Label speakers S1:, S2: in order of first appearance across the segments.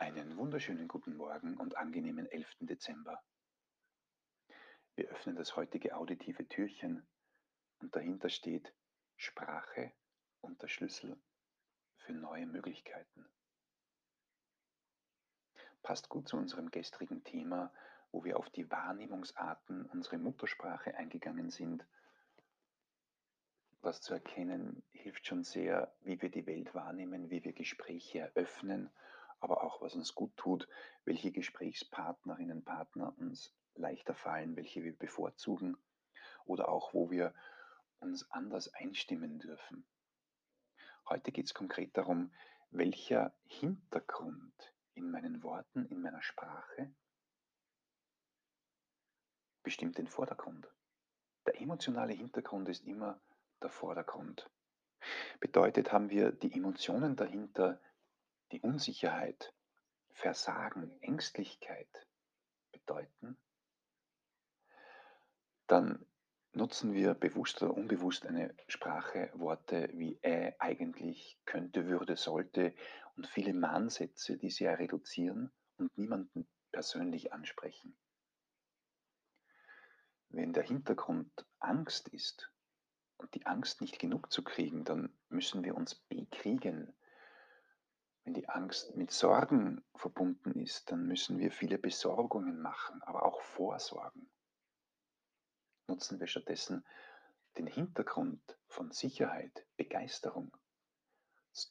S1: Einen wunderschönen guten Morgen und angenehmen 11. Dezember. Wir öffnen das heutige auditive Türchen und dahinter steht Sprache und der Schlüssel für neue Möglichkeiten. Passt gut zu unserem gestrigen Thema, wo wir auf die Wahrnehmungsarten unserer Muttersprache eingegangen sind. Was zu erkennen hilft schon sehr, wie wir die Welt wahrnehmen, wie wir Gespräche eröffnen aber auch was uns gut tut, welche Gesprächspartnerinnen, Partner uns leichter fallen, welche wir bevorzugen oder auch wo wir uns anders einstimmen dürfen. Heute geht es konkret darum, welcher Hintergrund in meinen Worten, in meiner Sprache bestimmt den Vordergrund. Der emotionale Hintergrund ist immer der Vordergrund. Bedeutet, haben wir die Emotionen dahinter die Unsicherheit, Versagen, Ängstlichkeit bedeuten, dann nutzen wir bewusst oder unbewusst eine Sprache, Worte wie äh, eigentlich, könnte, würde, sollte und viele Mahnsätze, die sehr reduzieren und niemanden persönlich ansprechen. Wenn der Hintergrund Angst ist und die Angst nicht genug zu kriegen, dann müssen wir uns bekriegen wenn die Angst mit Sorgen verbunden ist, dann müssen wir viele Besorgungen machen, aber auch Vorsorgen. Nutzen wir stattdessen den Hintergrund von Sicherheit, Begeisterung,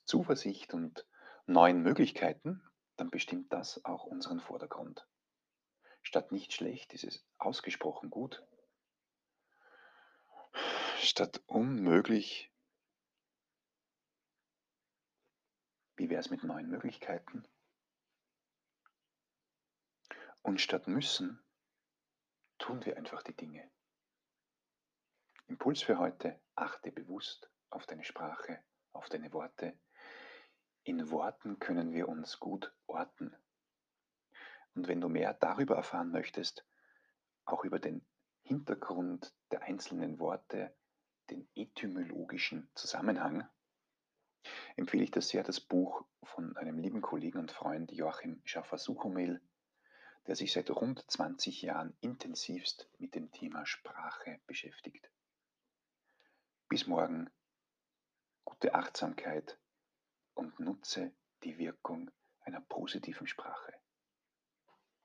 S1: Zuversicht und neuen Möglichkeiten, dann bestimmt das auch unseren Vordergrund. Statt nicht schlecht ist es ausgesprochen gut. Statt unmöglich Wie wäre es mit neuen Möglichkeiten? Und statt müssen, tun wir einfach die Dinge. Impuls für heute, achte bewusst auf deine Sprache, auf deine Worte. In Worten können wir uns gut orten. Und wenn du mehr darüber erfahren möchtest, auch über den Hintergrund der einzelnen Worte, den etymologischen Zusammenhang, empfehle ich das sehr, das Buch von einem lieben Kollegen und Freund Joachim Schaffer-Suchomel, der sich seit rund 20 Jahren intensivst mit dem Thema Sprache beschäftigt. Bis morgen, gute Achtsamkeit und nutze die Wirkung einer positiven Sprache.